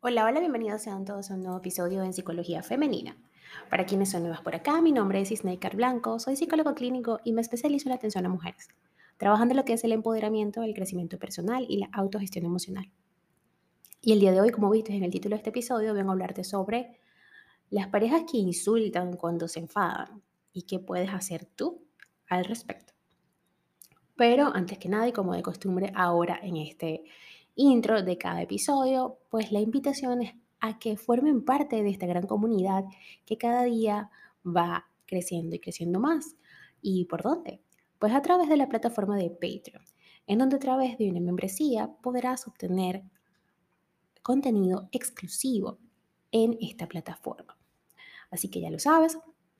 Hola, hola, bienvenidos sean todos a un nuevo episodio en Psicología Femenina. Para quienes son nuevas por acá, mi nombre es Isneikar Blanco, soy psicólogo clínico y me especializo en atención a mujeres, trabajando en lo que es el empoderamiento, el crecimiento personal y la autogestión emocional. Y el día de hoy, como viste en el título de este episodio, vengo a hablarte sobre las parejas que insultan cuando se enfadan y qué puedes hacer tú al respecto. Pero antes que nada, y como de costumbre ahora en este intro de cada episodio, pues la invitación es a que formen parte de esta gran comunidad que cada día va creciendo y creciendo más. ¿Y por dónde? Pues a través de la plataforma de Patreon, en donde a través de una membresía podrás obtener contenido exclusivo en esta plataforma. Así que ya lo sabes,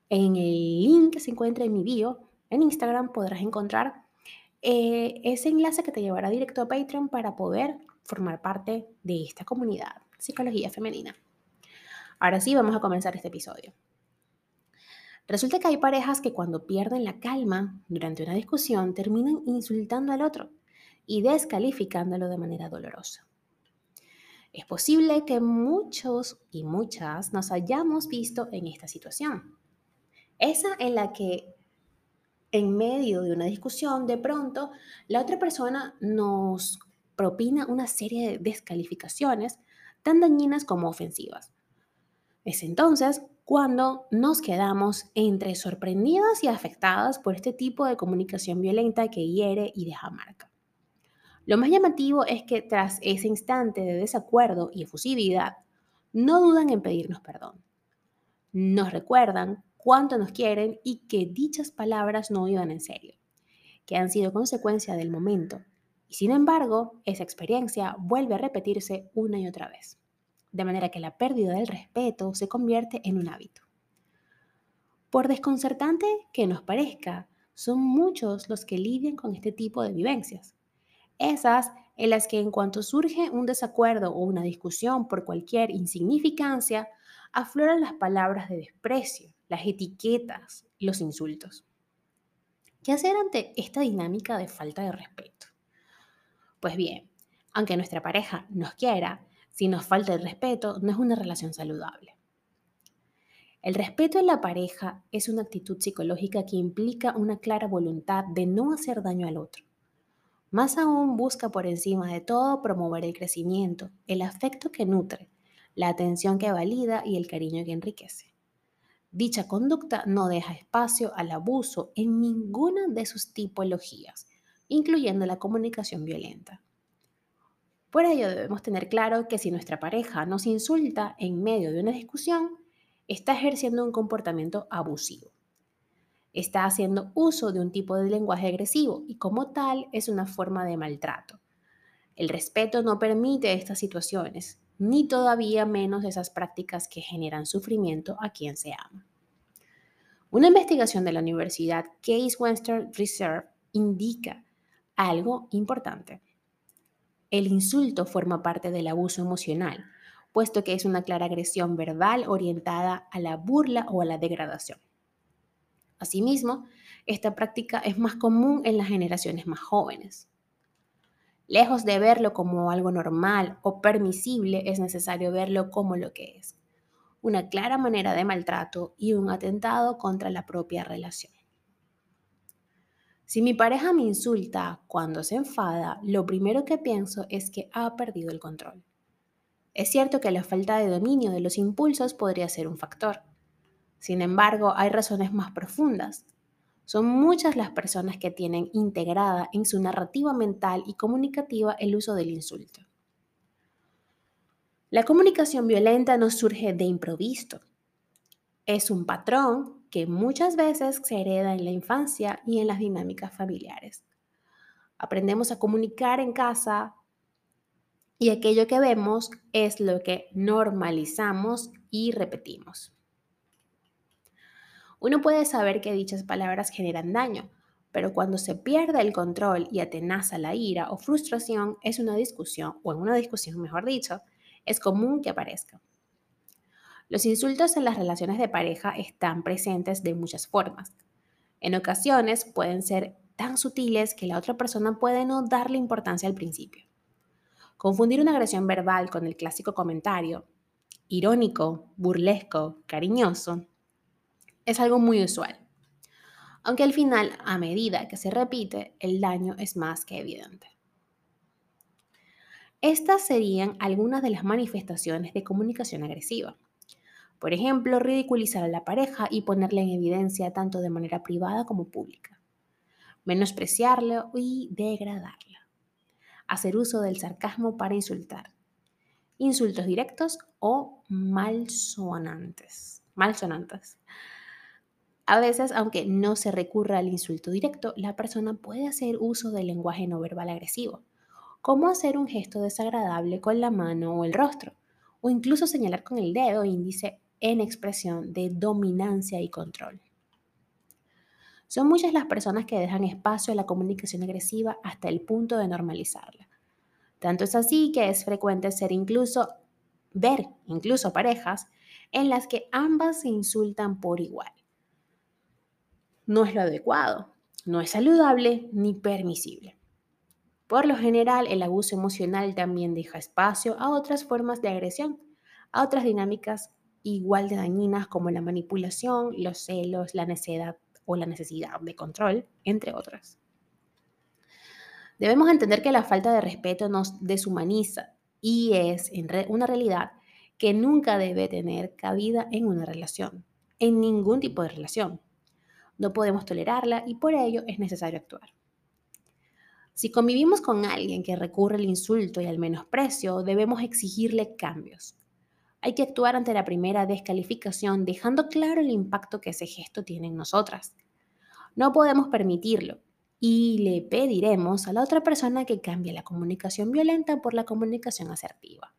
en el link que se encuentra en mi bio en Instagram podrás encontrar eh, ese enlace que te llevará directo a Patreon para poder formar parte de esta comunidad, Psicología Femenina. Ahora sí, vamos a comenzar este episodio. Resulta que hay parejas que cuando pierden la calma durante una discusión terminan insultando al otro y descalificándolo de manera dolorosa. Es posible que muchos y muchas nos hayamos visto en esta situación. Esa en la que en medio de una discusión, de pronto, la otra persona nos propina una serie de descalificaciones tan dañinas como ofensivas. Es entonces cuando nos quedamos entre sorprendidas y afectadas por este tipo de comunicación violenta que hiere y deja marca. Lo más llamativo es que tras ese instante de desacuerdo y efusividad, no dudan en pedirnos perdón. Nos recuerdan cuánto nos quieren y que dichas palabras no iban en serio, que han sido consecuencia del momento. Y sin embargo, esa experiencia vuelve a repetirse una y otra vez, de manera que la pérdida del respeto se convierte en un hábito. Por desconcertante que nos parezca, son muchos los que lidian con este tipo de vivencias. Esas en las que en cuanto surge un desacuerdo o una discusión por cualquier insignificancia, afloran las palabras de desprecio, las etiquetas, los insultos. ¿Qué hacer ante esta dinámica de falta de respeto? Pues bien, aunque nuestra pareja nos quiera, si nos falta el respeto, no es una relación saludable. El respeto en la pareja es una actitud psicológica que implica una clara voluntad de no hacer daño al otro. Más aún busca por encima de todo promover el crecimiento, el afecto que nutre, la atención que valida y el cariño que enriquece. Dicha conducta no deja espacio al abuso en ninguna de sus tipologías, incluyendo la comunicación violenta. Por ello debemos tener claro que si nuestra pareja nos insulta en medio de una discusión, está ejerciendo un comportamiento abusivo. Está haciendo uso de un tipo de lenguaje agresivo y como tal es una forma de maltrato. El respeto no permite estas situaciones ni todavía menos esas prácticas que generan sufrimiento a quien se ama. Una investigación de la Universidad Case Western Reserve indica algo importante. El insulto forma parte del abuso emocional, puesto que es una clara agresión verbal orientada a la burla o a la degradación. Asimismo, esta práctica es más común en las generaciones más jóvenes. Lejos de verlo como algo normal o permisible, es necesario verlo como lo que es, una clara manera de maltrato y un atentado contra la propia relación. Si mi pareja me insulta cuando se enfada, lo primero que pienso es que ha perdido el control. Es cierto que la falta de dominio de los impulsos podría ser un factor. Sin embargo, hay razones más profundas, son muchas las personas que tienen integrada en su narrativa mental y comunicativa el uso del insulto. La comunicación violenta no surge de improviso. Es un patrón que muchas veces se hereda en la infancia y en las dinámicas familiares. Aprendemos a comunicar en casa y aquello que vemos es lo que normalizamos y repetimos. Uno puede saber que dichas palabras generan daño, pero cuando se pierde el control y atenaza la ira o frustración, es una discusión, o en una discusión mejor dicho, es común que aparezca. Los insultos en las relaciones de pareja están presentes de muchas formas. En ocasiones pueden ser tan sutiles que la otra persona puede no darle importancia al principio. Confundir una agresión verbal con el clásico comentario, irónico, burlesco, cariñoso, es algo muy usual. Aunque al final, a medida que se repite, el daño es más que evidente. Estas serían algunas de las manifestaciones de comunicación agresiva. Por ejemplo, ridiculizar a la pareja y ponerla en evidencia tanto de manera privada como pública. Menospreciarla y degradarla. Hacer uso del sarcasmo para insultar. Insultos directos o malsonantes. Malsonantes. A veces, aunque no se recurra al insulto directo, la persona puede hacer uso del lenguaje no verbal agresivo, como hacer un gesto desagradable con la mano o el rostro, o incluso señalar con el dedo índice en expresión de dominancia y control. Son muchas las personas que dejan espacio a la comunicación agresiva hasta el punto de normalizarla. Tanto es así que es frecuente ser incluso ver incluso parejas en las que ambas se insultan por igual. No es lo adecuado, no es saludable ni permisible. Por lo general, el abuso emocional también deja espacio a otras formas de agresión, a otras dinámicas igual de dañinas como la manipulación, los celos, la necedad o la necesidad de control, entre otras. Debemos entender que la falta de respeto nos deshumaniza y es una realidad que nunca debe tener cabida en una relación, en ningún tipo de relación. No podemos tolerarla y por ello es necesario actuar. Si convivimos con alguien que recurre al insulto y al menosprecio, debemos exigirle cambios, hay que actuar ante la primera descalificación dejando claro el impacto que ese gesto tiene en nosotras. No podemos permitirlo y le pediremos a la otra persona que cambie la comunicación violenta por la comunicación asertiva.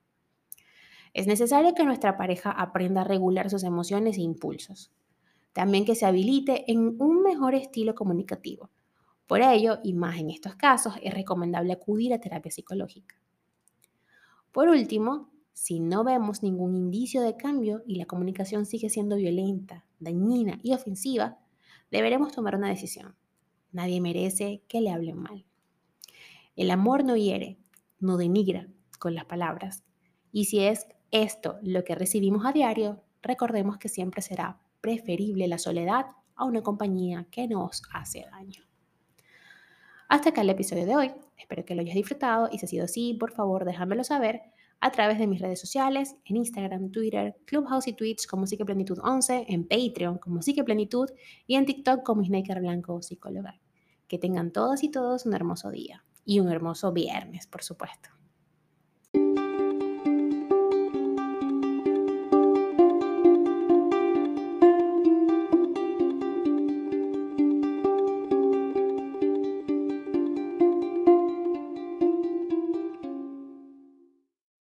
Es necesario que nuestra pareja aprenda a regular sus emociones e impulsos. También que se habilite en un mejor estilo comunicativo. Por ello, y más en estos casos, es recomendable acudir a terapia psicológica. Por último, si no vemos ningún indicio de cambio y la comunicación sigue siendo violenta, dañina y ofensiva, deberemos tomar una decisión. Nadie merece que le hablen mal. El amor no hiere, no denigra con las palabras. Y si es esto lo que recibimos a diario, recordemos que siempre será preferible la soledad a una compañía que nos hace daño. Hasta acá el episodio de hoy. Espero que lo hayas disfrutado y si ha sido así, por favor déjamelo saber a través de mis redes sociales, en Instagram, Twitter, Clubhouse y Twitch como Plenitud 11, en Patreon como Plenitud y en TikTok como Snaker Blanco Psicóloga. Que tengan todas y todos un hermoso día y un hermoso viernes, por supuesto.